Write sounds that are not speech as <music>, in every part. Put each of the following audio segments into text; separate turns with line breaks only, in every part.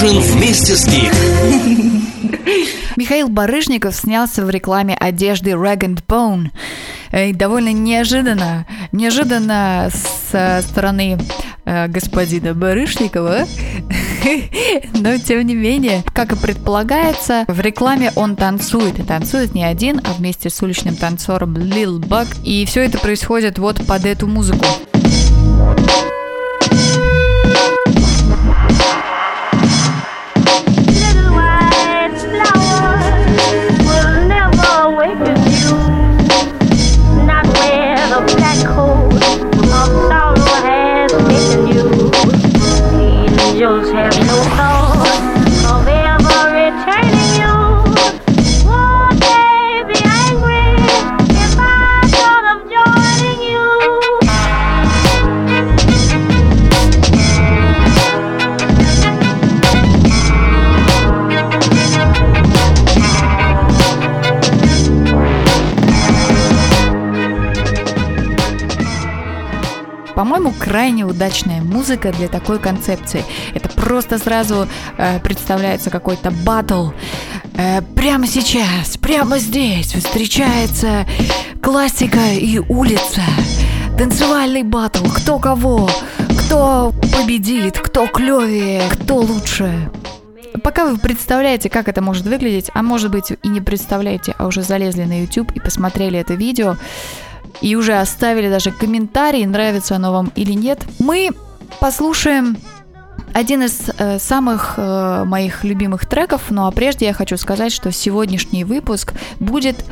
Ужин вместе с Гик.
Михаил Барышников снялся в рекламе одежды Rag and Bone. Э, довольно неожиданно, неожиданно со стороны э, господина Барышникова, <laughs> но тем не менее, как и предполагается, в рекламе он танцует, и танцует не один, а вместе с уличным танцором Lil Bug, и все это происходит вот под эту музыку. Крайне удачная музыка для такой концепции. Это просто сразу э, представляется какой-то батл. Э, прямо сейчас, прямо здесь встречается классика и улица. Танцевальный батл, кто кого, кто победит, кто клевее, кто лучше. Пока вы представляете, как это может выглядеть, а может быть и не представляете, а уже залезли на YouTube и посмотрели это видео, и уже оставили даже комментарий, нравится оно вам или нет, мы послушаем один из э, самых э, моих любимых треков, ну а прежде я хочу сказать, что сегодняшний выпуск будет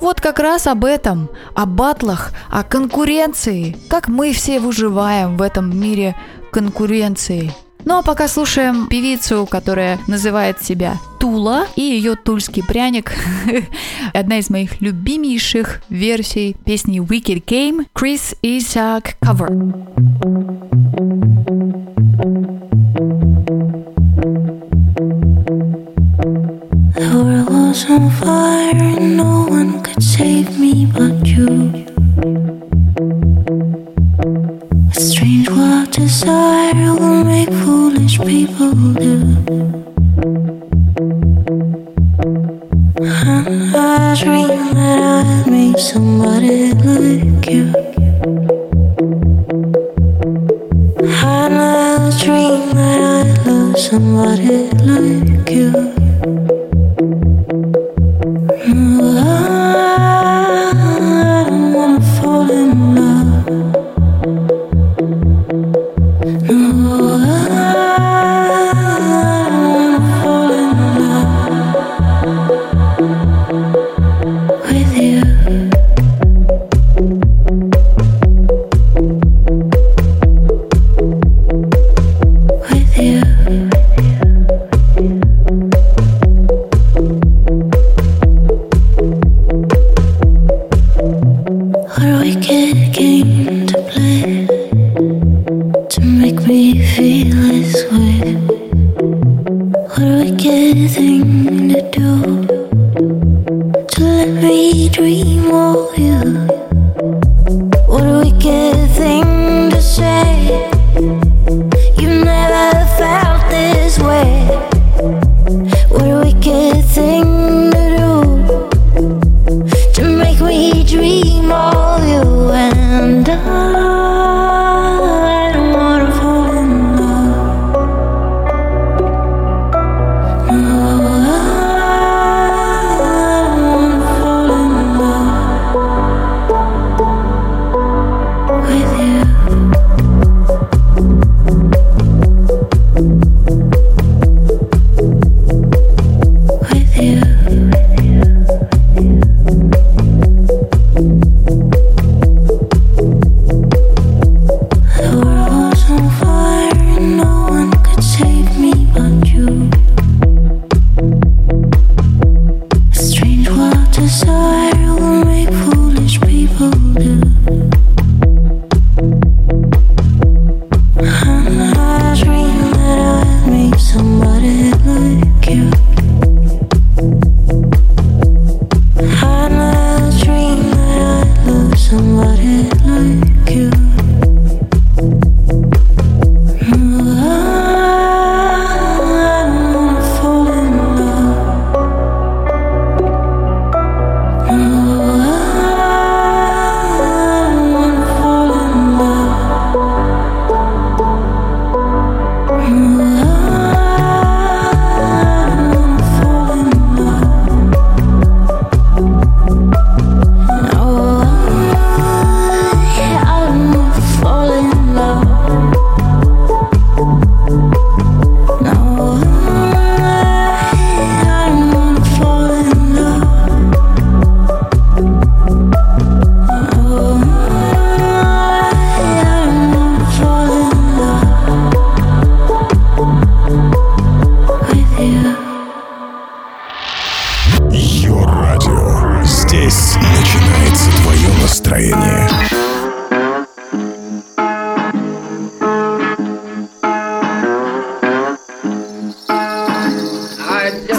вот как раз об этом, о батлах, о конкуренции, как мы все выживаем в этом мире конкуренции. Ну а пока слушаем певицу, которая называет себя Тула и ее тульский пряник. Одна из моих любимейших версий песни Wicked Game Chris Isaac cover. On fire and no one could save me but you. A strange wild desire I dream that I'd meet somebody like you. I dream that I'd love somebody like you. daydream all you and I.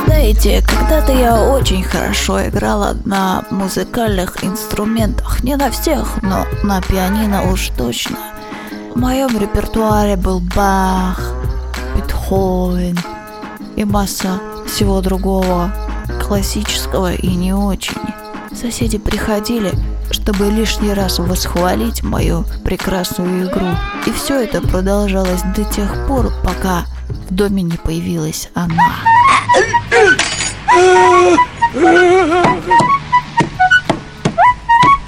Знаете, когда-то я очень хорошо играла на музыкальных инструментах. Не на всех, но на пианино уж точно. В моем репертуаре был Бах, Бетховен и масса всего другого, классического и не очень. Соседи приходили, чтобы лишний раз восхвалить мою прекрасную игру. И все это продолжалось до тех пор, пока в доме не появилась она.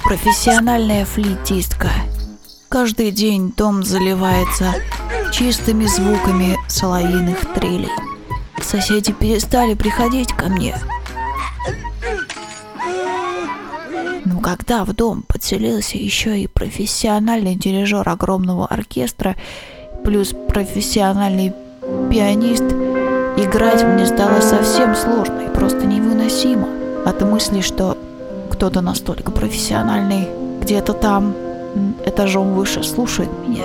Профессиональная флейтистка. Каждый день дом заливается чистыми звуками соловьиных трелей. Соседи перестали приходить ко мне. Но когда в дом подселился еще и профессиональный дирижер огромного оркестра, плюс профессиональный пианист – Играть мне стало совсем сложно и просто невыносимо от мысли, что кто-то настолько профессиональный где-то там, этажом выше, слушает меня.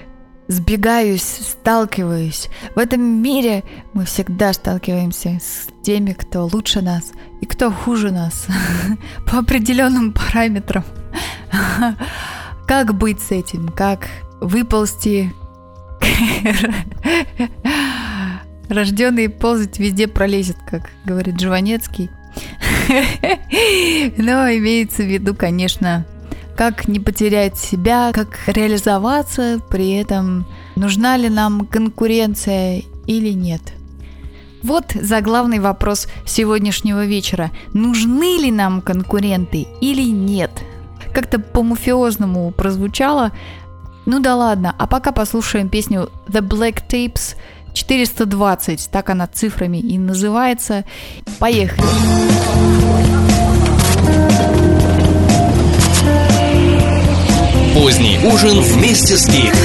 сбегаюсь, сталкиваюсь. В этом мире мы всегда сталкиваемся с теми, кто лучше нас и кто хуже нас <laughs> по определенным параметрам. <laughs> Как быть с этим? Как выползти? <laughs> Рожденный ползать везде пролезет, как говорит Жванецкий. Но имеется в виду, конечно, как не потерять себя, как реализоваться, при этом нужна ли нам конкуренция или нет. Вот заглавный вопрос сегодняшнего вечера. Нужны ли нам конкуренты или нет? Как-то по-мафиозному прозвучало. Ну да ладно, а пока послушаем песню The Black Tapes 420, так она цифрами и называется. Поехали!
Поздний ужин вместе с Гик.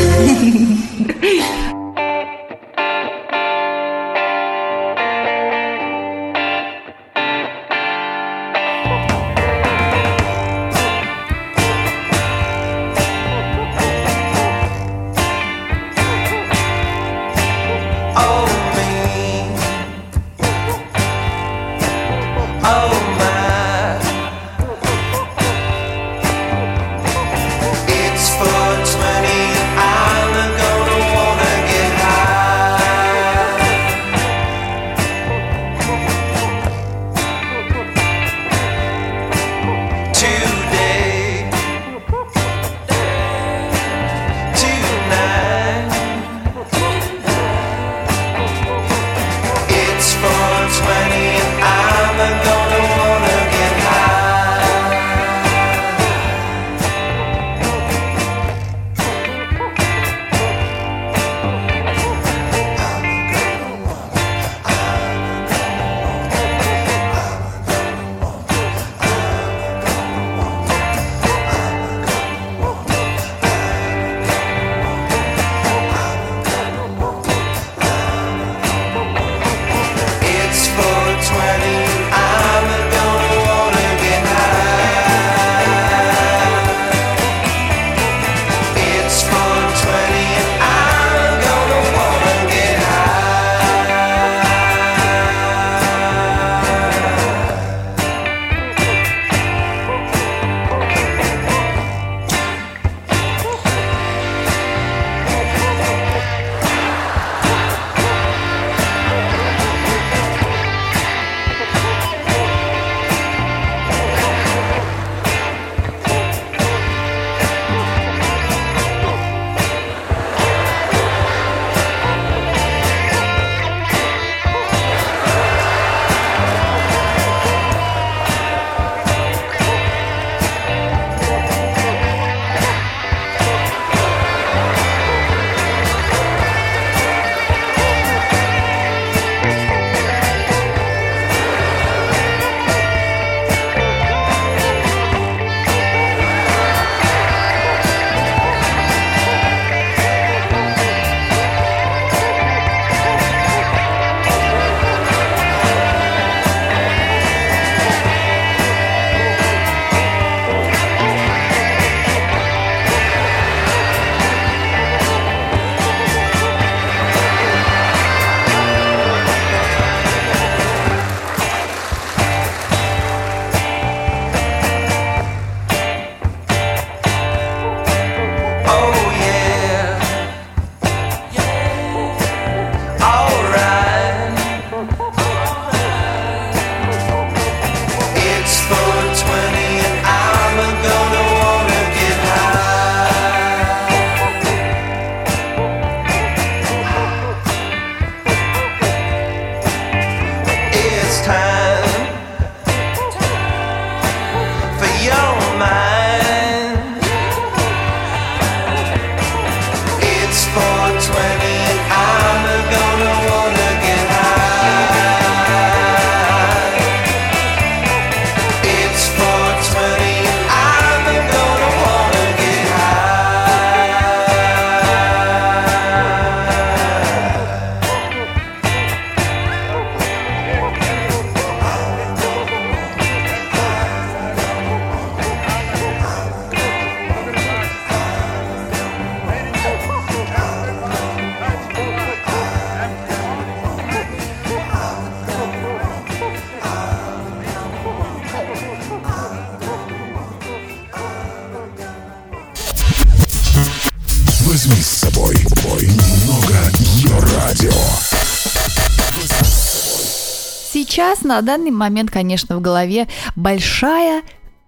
На данный момент, конечно, в голове большая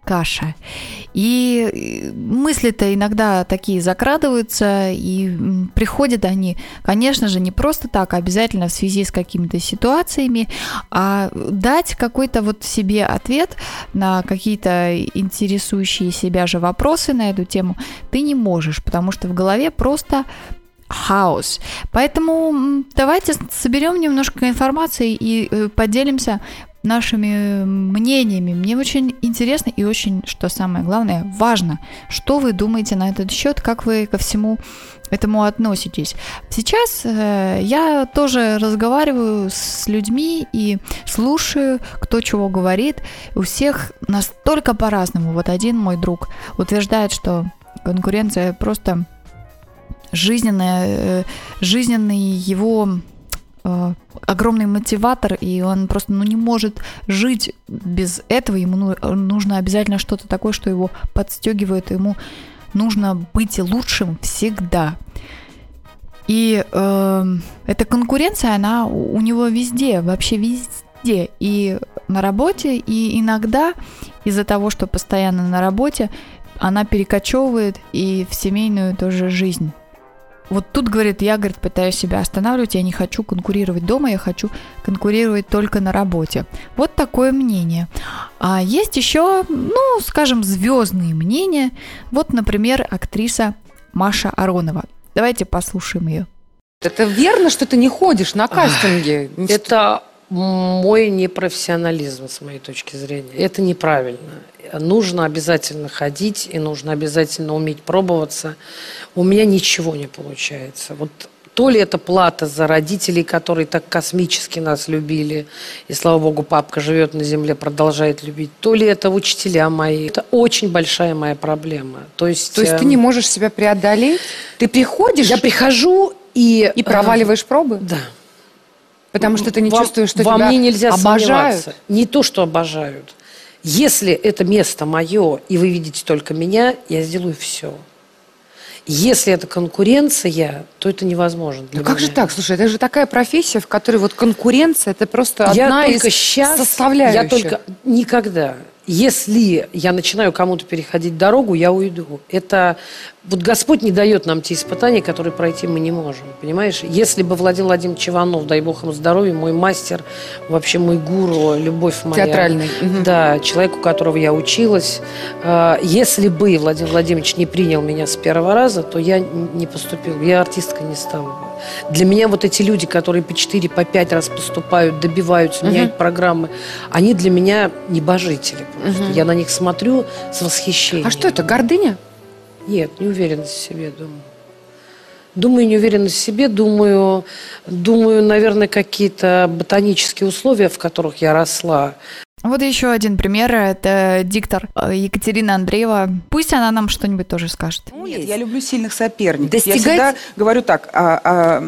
каша. И мысли-то иногда такие закрадываются, и приходят они, конечно же, не просто так, а обязательно в связи с какими-то ситуациями, а дать какой-то вот себе ответ на какие-то интересующие себя же вопросы на эту тему ты не можешь, потому что в голове просто хаос. Поэтому давайте соберем немножко информации и э, поделимся нашими мнениями. Мне очень интересно и очень, что самое главное, важно, что вы думаете на этот счет, как вы ко всему этому относитесь. Сейчас э, я тоже разговариваю с людьми и слушаю, кто чего говорит. У всех настолько по-разному. Вот один мой друг утверждает, что конкуренция просто жизненная, э, жизненный его э, огромный мотиватор, и он просто ну, не может жить без этого. Ему ну- нужно обязательно что-то такое, что его подстегивает, ему нужно быть лучшим всегда. И э, эта конкуренция, она у него везде, вообще везде. И на работе, и иногда из-за того, что постоянно на работе, она перекочевывает и в семейную тоже жизнь. Вот тут, говорит, я, говорит, пытаюсь себя останавливать, я не хочу конкурировать дома, я хочу конкурировать только на работе. Вот такое мнение. А есть еще, ну, скажем, звездные мнения. Вот, например, актриса Маша Аронова. Давайте послушаем ее.
Это верно, что ты не ходишь на кастинги?
Это мой непрофессионализм, с моей точки зрения. Это неправильно. Нужно обязательно ходить и нужно обязательно уметь пробоваться. У меня ничего не получается. Вот то ли это плата за родителей, которые так космически нас любили, и, слава богу, папка живет на земле, продолжает любить, то ли это учителя мои. Это очень большая моя проблема. То есть,
То есть ты
эм,
не можешь себя преодолеть? Ты приходишь
Я прихожу и...
и проваливаешь пробы?
Да.
Потому что ты не
Во-
чувствуешь, что
во
тебя
мне нельзя
обожают?
сомневаться. Не то, что обожают. Если это место мое, и вы видите только меня, я сделаю все. Если это конкуренция, то это невозможно.
Ну как же
меня.
так? Слушай, это же такая профессия, в которой вот конкуренция, это просто
я
одна из
щас-
составляющих.
Я только никогда. Если я начинаю кому-то переходить дорогу, я уйду. Это вот Господь не дает нам те испытания, которые пройти мы не можем. Понимаешь? Если бы Владимир Владимирович Иванов, дай бог ему здоровья, мой мастер, вообще мой гуру, любовь моя.
Театральный.
Да, человек, у которого я училась. э, Если бы Владимир Владимирович не принял меня с первого раза, то я не поступил. Я артисткой не стала бы. Для меня вот эти люди, которые по 4, по 5 раз поступают, добиваются, меняют программы, они для меня небожители просто. Я на них смотрю с восхищением.
А что это, гордыня?
Нет, неуверенность в себе, думаю. Думаю, неуверенность в себе, думаю, думаю, наверное, какие-то ботанические условия, в которых я росла.
Вот еще один пример. Это диктор э, Екатерина Андреева. Пусть она нам что-нибудь тоже скажет.
Нет, я люблю сильных соперников.
Достигать-
Я всегда говорю так, а, а,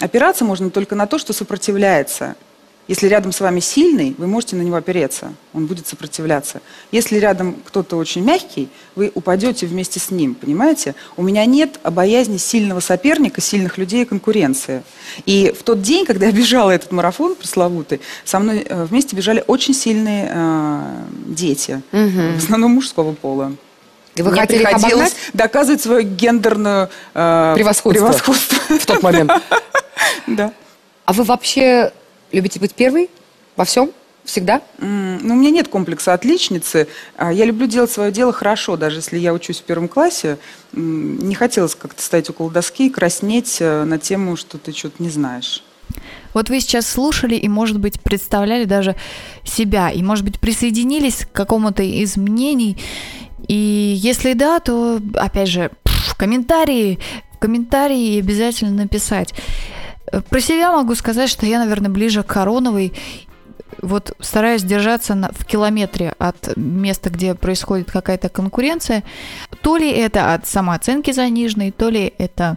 опираться можно только на то, что сопротивляется. Если рядом с вами сильный, вы можете на него опереться, он будет сопротивляться. Если рядом кто-то очень мягкий, вы упадете вместе с ним, понимаете? У меня нет боязни сильного соперника, сильных людей и конкуренции. И в тот день, когда я бежала этот марафон пресловутый, со мной э, вместе бежали очень сильные э, дети, в основном мужского пола.
И вы
Мне
хотели их
приходилось доказывать свое гендерное э,
Превосходство.
превосходство.
В тот момент. <laughs>
Да.
А вы вообще любите быть первой во всем? Всегда?
М, Ну, у меня нет комплекса отличницы. А, Я люблю делать свое дело хорошо, даже если я учусь в первом классе. Не хотелось как-то стоять около доски и краснеть э, на тему, что ты что-то не знаешь.
Вот вы сейчас слушали и, может быть, представляли даже себя, и, может быть, присоединились к какому-то из мнений. И если да, то, опять же, в комментарии, в комментарии обязательно написать. Про себя могу сказать, что я, наверное, ближе к Короновой. Вот стараюсь держаться на- в километре от места, где происходит какая-то конкуренция. То ли это от самооценки заниженной, то ли это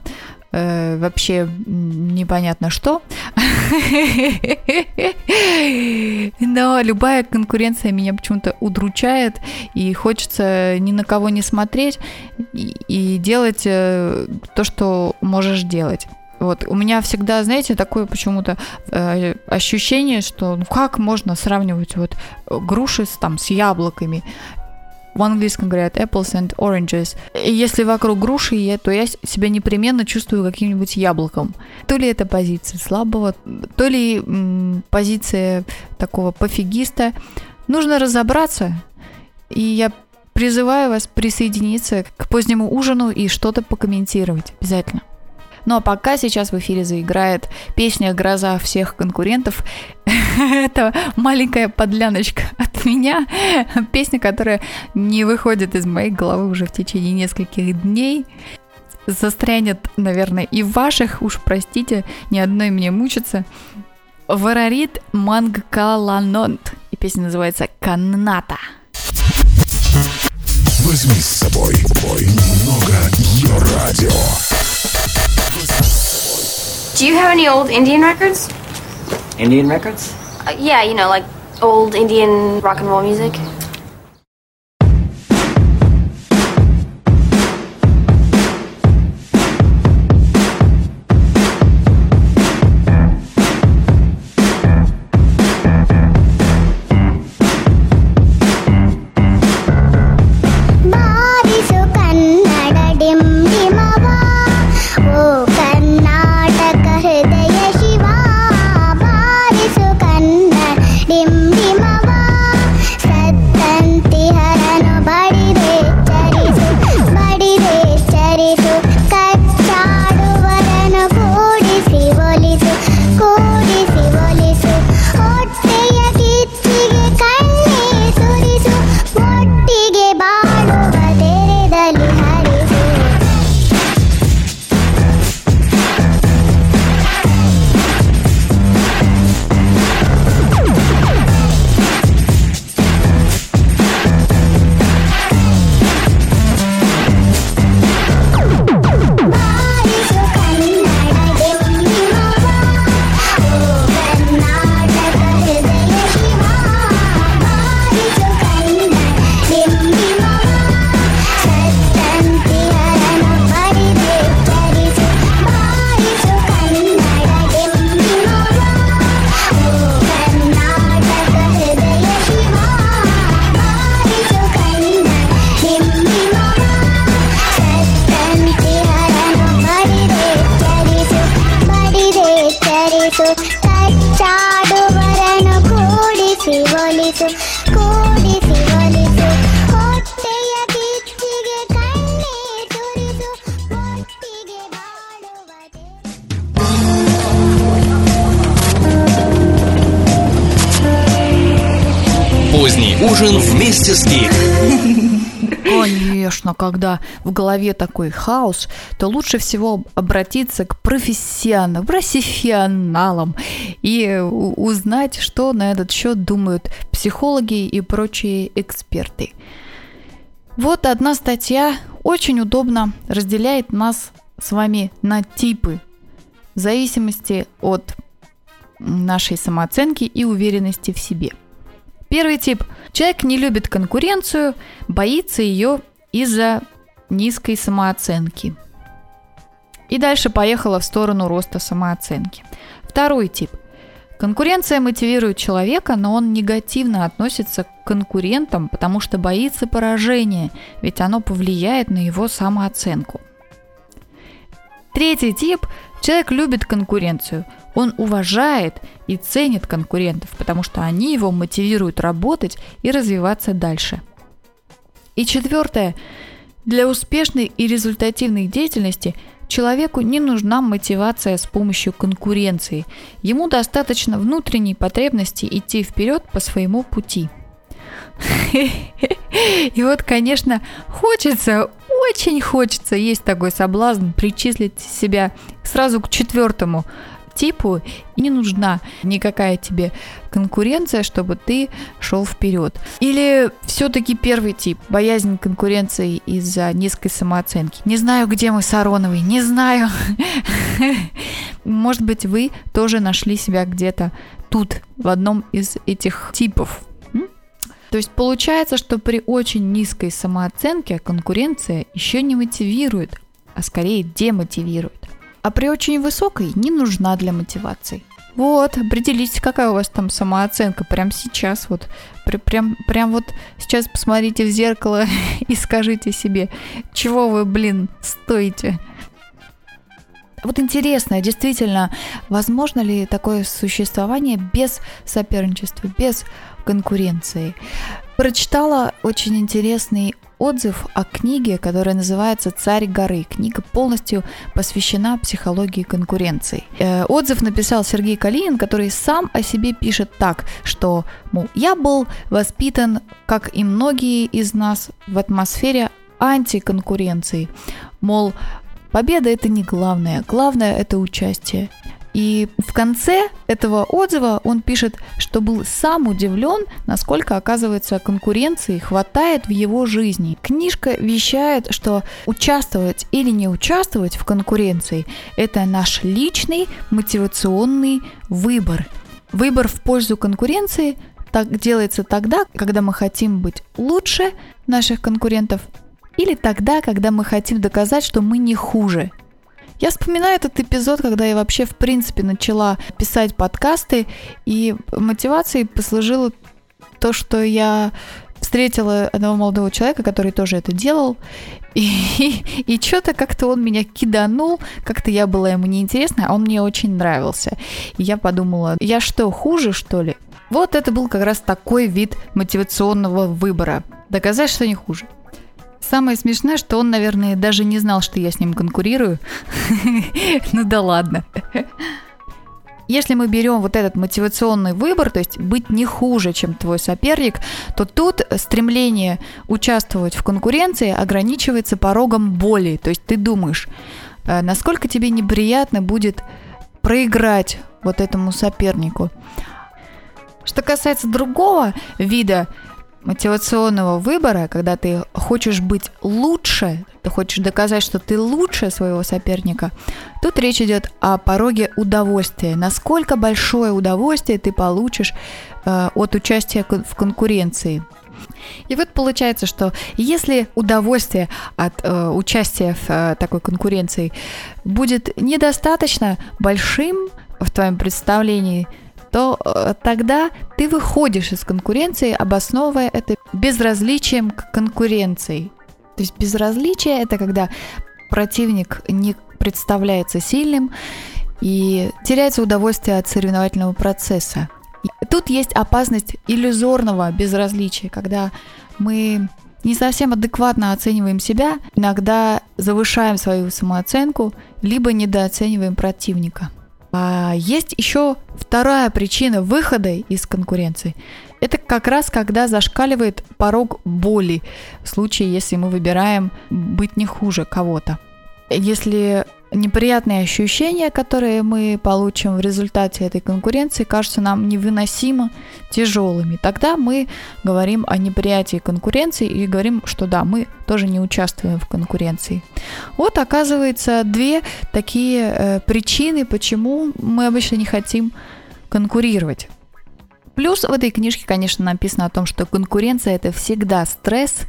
э, вообще непонятно что. <laughs> Но любая конкуренция меня почему-то удручает, и хочется ни на кого не смотреть и, и делать э, то, что можешь делать. Вот, у меня всегда, знаете, такое почему-то э, ощущение, что ну как можно сравнивать вот э, груши с, там, с яблоками. В английском говорят apples and oranges. И если вокруг груши, то я себя непременно чувствую каким-нибудь яблоком. То ли это позиция слабого, то ли м, позиция такого пофигиста. Нужно разобраться, и я призываю вас присоединиться к позднему ужину и что-то покомментировать обязательно. Ну а пока сейчас в эфире заиграет песня «Гроза всех конкурентов». <laughs> Это маленькая подляночка от меня. Песня, которая не выходит из моей головы уже в течение нескольких дней. Застрянет, наверное, и ваших, уж простите, ни одной мне мучиться. Варарит Мангкаланонт. И песня называется «Канната».
Возьми с собой бой немного ее радио.
Do you have any old Indian records?
Indian records?
Uh, yeah, you know, like old Indian rock and roll music.
Конечно, когда в голове такой хаос, то лучше всего обратиться к профессионалам, профессионалам и узнать, что на этот счет думают психологи и прочие эксперты. Вот одна статья очень удобно разделяет нас с вами на типы в зависимости от нашей самооценки и уверенности в себе. Первый тип. Человек не любит конкуренцию, боится ее из-за низкой самооценки. И дальше поехала в сторону роста самооценки. Второй тип. Конкуренция мотивирует человека, но он негативно относится к конкурентам, потому что боится поражения, ведь оно повлияет на его самооценку. Третий тип Человек любит конкуренцию. Он уважает и ценит конкурентов, потому что они его мотивируют работать и развиваться дальше. И четвертое. Для успешной и результативной деятельности человеку не нужна мотивация с помощью конкуренции. Ему достаточно внутренней потребности идти вперед по своему пути. <laughs> И вот, конечно, хочется, очень хочется, есть такой соблазн причислить себя сразу к четвертому типу, не нужна никакая тебе конкуренция, чтобы ты шел вперед. Или все-таки первый тип, боязнь конкуренции из-за низкой самооценки. Не знаю, где мы с Ароновой, не знаю. Может быть, вы тоже нашли себя где-то тут, в одном из этих типов. То есть получается, что при очень низкой самооценке конкуренция еще не мотивирует, а скорее демотивирует. А при очень высокой не нужна для мотивации. Вот, определитесь, какая у вас там самооценка прямо сейчас. Вот, при- прям, прям вот сейчас посмотрите в зеркало <laughs> и скажите себе, чего вы, блин, стоите. Вот интересно, действительно, возможно ли такое существование без соперничества, без конкуренции? Прочитала очень интересный отзыв о книге, которая называется «Царь горы». Книга полностью посвящена психологии конкуренции. Э, Отзыв написал Сергей Калинин, который сам о себе пишет так, что, мол, я был воспитан, как и многие из нас, в атмосфере антиконкуренции. Мол, победа это не главное, главное это участие. И в конце этого отзыва он пишет, что был сам удивлен, насколько, оказывается, конкуренции хватает в его жизни. Книжка вещает, что участвовать или не участвовать в конкуренции – это наш личный мотивационный выбор. Выбор в пользу конкуренции так делается тогда, когда мы хотим быть лучше наших конкурентов или тогда, когда мы хотим доказать, что мы не хуже. Я вспоминаю этот эпизод, когда я вообще, в принципе, начала писать подкасты, и мотивацией послужило то, что я встретила одного молодого человека, который тоже это делал, <laughs> и, и, что-то как-то он меня киданул, как-то я была ему неинтересна, а он мне очень нравился. И я подумала, я что, хуже, что ли? Вот это был как раз такой вид мотивационного выбора. Доказать, что не хуже. Самое смешное, что он, наверное, даже не знал, что я с ним конкурирую. <laughs> Ну да ладно. Если мы берем вот этот мотивационный выбор, то есть быть не хуже, чем твой соперник, то тут стремление участвовать в конкуренции ограничивается порогом боли. То есть ты думаешь, э, насколько тебе неприятно будет проиграть вот этому сопернику. Что касается другого вида мотивационного выбора, когда ты хочешь быть лучше, ты хочешь доказать, что ты лучше своего соперника, тут речь идет о пороге удовольствия. Насколько большое удовольствие ты получишь э, от участия в конкуренции. И вот получается, что если удовольствие от э, участия в э, такой конкуренции будет недостаточно большим в твоем представлении, то э, тогда ты выходишь из конкуренции, обосновывая это безразличием к конкуренции. То есть безразличие это когда противник не представляется сильным и теряется удовольствие от соревновательного процесса. И тут есть опасность иллюзорного безразличия, когда мы не совсем адекватно оцениваем себя, иногда завышаем свою самооценку, либо недооцениваем противника. А есть еще вторая причина выхода из конкуренции. Это как раз когда зашкаливает порог боли, в случае, если мы выбираем быть не хуже кого-то. Если неприятные ощущения, которые мы получим в результате этой конкуренции, кажутся нам невыносимо тяжелыми. Тогда мы говорим о неприятии конкуренции и говорим, что да, мы тоже не участвуем в конкуренции. Вот оказывается две такие э, причины, почему мы обычно не хотим конкурировать. Плюс в этой книжке, конечно, написано о том, что конкуренция это всегда стресс,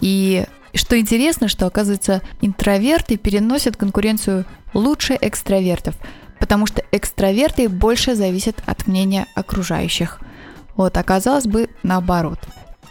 и что интересно, что, оказывается, интроверты переносят конкуренцию лучше экстравертов, потому что экстраверты больше зависят от мнения окружающих. Вот, оказалось бы, наоборот.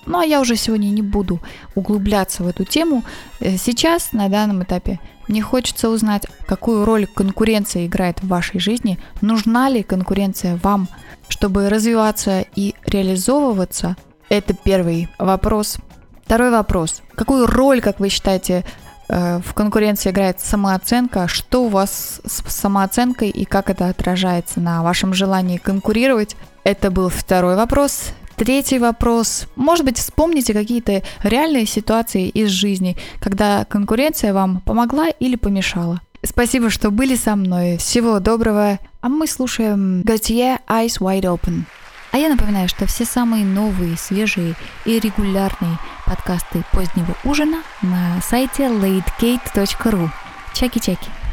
Ну, а я уже сегодня не буду углубляться в эту тему. Э, Сейчас, на данном этапе, Мне хочется узнать, какую роль конкуренция играет в вашей жизни, нужна ли конкуренция вам, чтобы развиваться и реализовываться. Это первый вопрос. Второй вопрос. Какую роль, как вы считаете, э, в конкуренции играет самооценка? Что у вас с самооценкой и как это отражается на вашем желании конкурировать? Это был второй вопрос. Третий вопрос. Может быть, вспомните какие-то реальные ситуации из жизни, когда конкуренция вам помогла или помешала. Спасибо, что были со мной. Всего доброго. А мы слушаем Gautier Eyes Wide Open. А я напоминаю, что все самые новые, свежие и регулярные подкасты позднего ужина на сайте latecake.ru. Чаки-чаки.